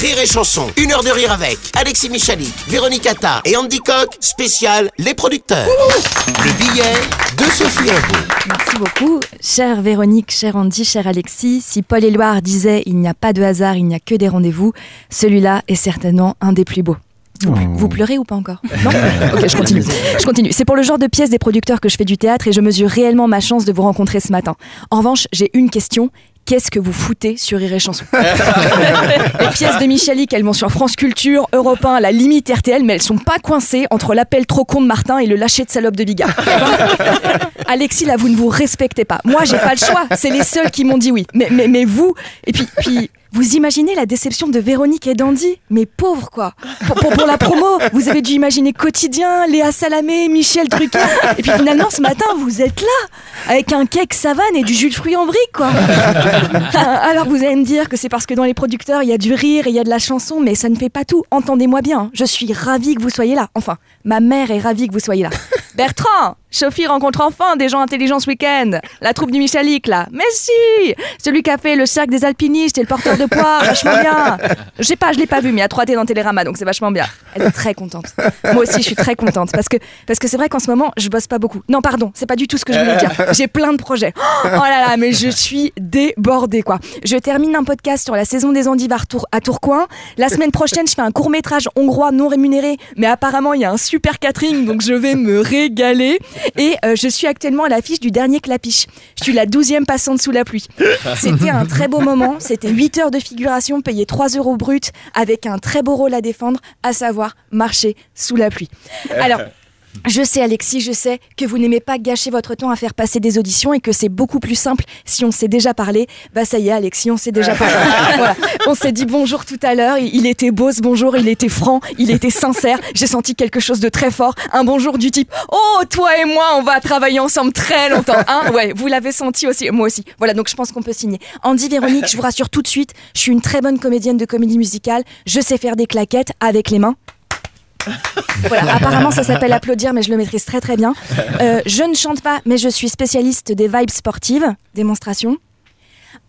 Rire et Chanson, une heure de rire avec Alexis Michali, Véronique Atta et Andy Coq, spécial Les Producteurs. Le billet de Sophie Herbeau. Merci beaucoup. Chère Véronique, cher Andy, cher Alexis, si Paul Éluard disait Il n'y a pas de hasard, il n'y a que des rendez-vous, celui-là est certainement un des plus beaux. Vous, vous pleurez ou pas encore? Non? Ok, je continue. Je continue. C'est pour le genre de pièce des producteurs que je fais du théâtre et je mesure réellement ma chance de vous rencontrer ce matin. En revanche, j'ai une question. Qu'est-ce que vous foutez sur Rire et Chanson? Les pièces de Michalik, elles vont sur France Culture, Europe 1, la limite RTL, mais elles sont pas coincées entre l'appel trop con de Martin et le lâcher de salope de Bigard. Alexis, là, vous ne vous respectez pas. Moi, j'ai pas le choix. C'est les seuls qui m'ont dit oui. Mais vous, et puis, puis, vous imaginez la déception de Véronique et d'Andy? Mais pauvre quoi pour, la promo, vous avez dû imaginer Quotidien, Léa Salamé, Michel Drucker. Et puis finalement, ce matin, vous êtes là, avec un cake savane et du jus de fruits en brique quoi. Alors vous allez me dire que c'est parce que dans les producteurs, il y a du rire et il y a de la chanson, mais ça ne fait pas tout. Entendez-moi bien, hein. je suis ravie que vous soyez là. Enfin, ma mère est ravie que vous soyez là. Bertrand Sophie rencontre enfin des gens intelligents ce week-end. La troupe du Michalik, là. Mais si Celui qui a fait le cercle des alpinistes et le porteur de poire, vachement bien. Je sais pas, je l'ai pas vu, mais a 3T dans Télérama, donc c'est vachement bien. Elle est très contente. Moi aussi, je suis très contente. Parce que parce que c'est vrai qu'en ce moment, je bosse pas beaucoup. Non, pardon, c'est pas du tout ce que je voulais dire. J'ai plein de projets. Oh là là, mais je suis débordée, quoi. Je termine un podcast sur la saison des endives à Tourcoing. La semaine prochaine, je fais un court-métrage hongrois non rémunéré, mais apparemment, il y a un super catering, donc je vais me régaler. Et euh, je suis actuellement à l'affiche du dernier Clapiche. Je suis la douzième passante sous la pluie. C'était un très beau moment. C'était 8 heures de figuration payée 3 euros brut avec un très beau rôle à défendre, à savoir marcher sous la pluie. Alors, je sais Alexis, je sais que vous n'aimez pas gâcher votre temps à faire passer des auditions et que c'est beaucoup plus simple si on s'est déjà parlé. Bah ça y est Alexis, on s'est déjà parlé. Voilà. On s'est dit bonjour tout à l'heure, il il était beau ce bonjour, il était franc, il était sincère. J'ai senti quelque chose de très fort, un bonjour du type "Oh, toi et moi, on va travailler ensemble très longtemps." Hein? Ouais, vous l'avez senti aussi, moi aussi. Voilà, donc je pense qu'on peut signer. Andy Véronique, je vous rassure tout de suite, je suis une très bonne comédienne de comédie musicale, je sais faire des claquettes avec les mains. Voilà, apparemment ça s'appelle applaudir, mais je le maîtrise très très bien. Euh, je ne chante pas, mais je suis spécialiste des vibes sportives. Démonstration.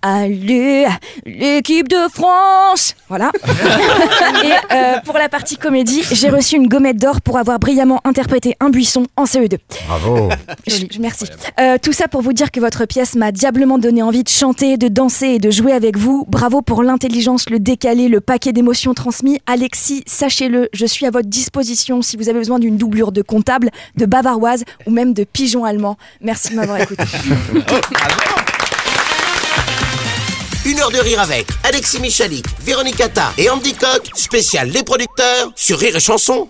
Allez, l'équipe de France Voilà. Et euh, pour la partie comédie, j'ai reçu une gommette d'or pour avoir brillamment interprété un buisson en CE2. Bravo. Je- je- merci. Euh, tout ça pour vous dire que votre pièce m'a diablement donné envie de chanter, de danser et de jouer avec vous. Bravo pour l'intelligence, le décalé, le paquet d'émotions transmis. Alexis, sachez-le, je suis à votre disposition si vous avez besoin d'une doublure de comptable, de bavaroise ou même de pigeon allemand. Merci de m'avoir écouté. De rire avec Alexis Michalik, Véronique Atta et Andy Coq, spécial Les Producteurs sur Rire et Chanson.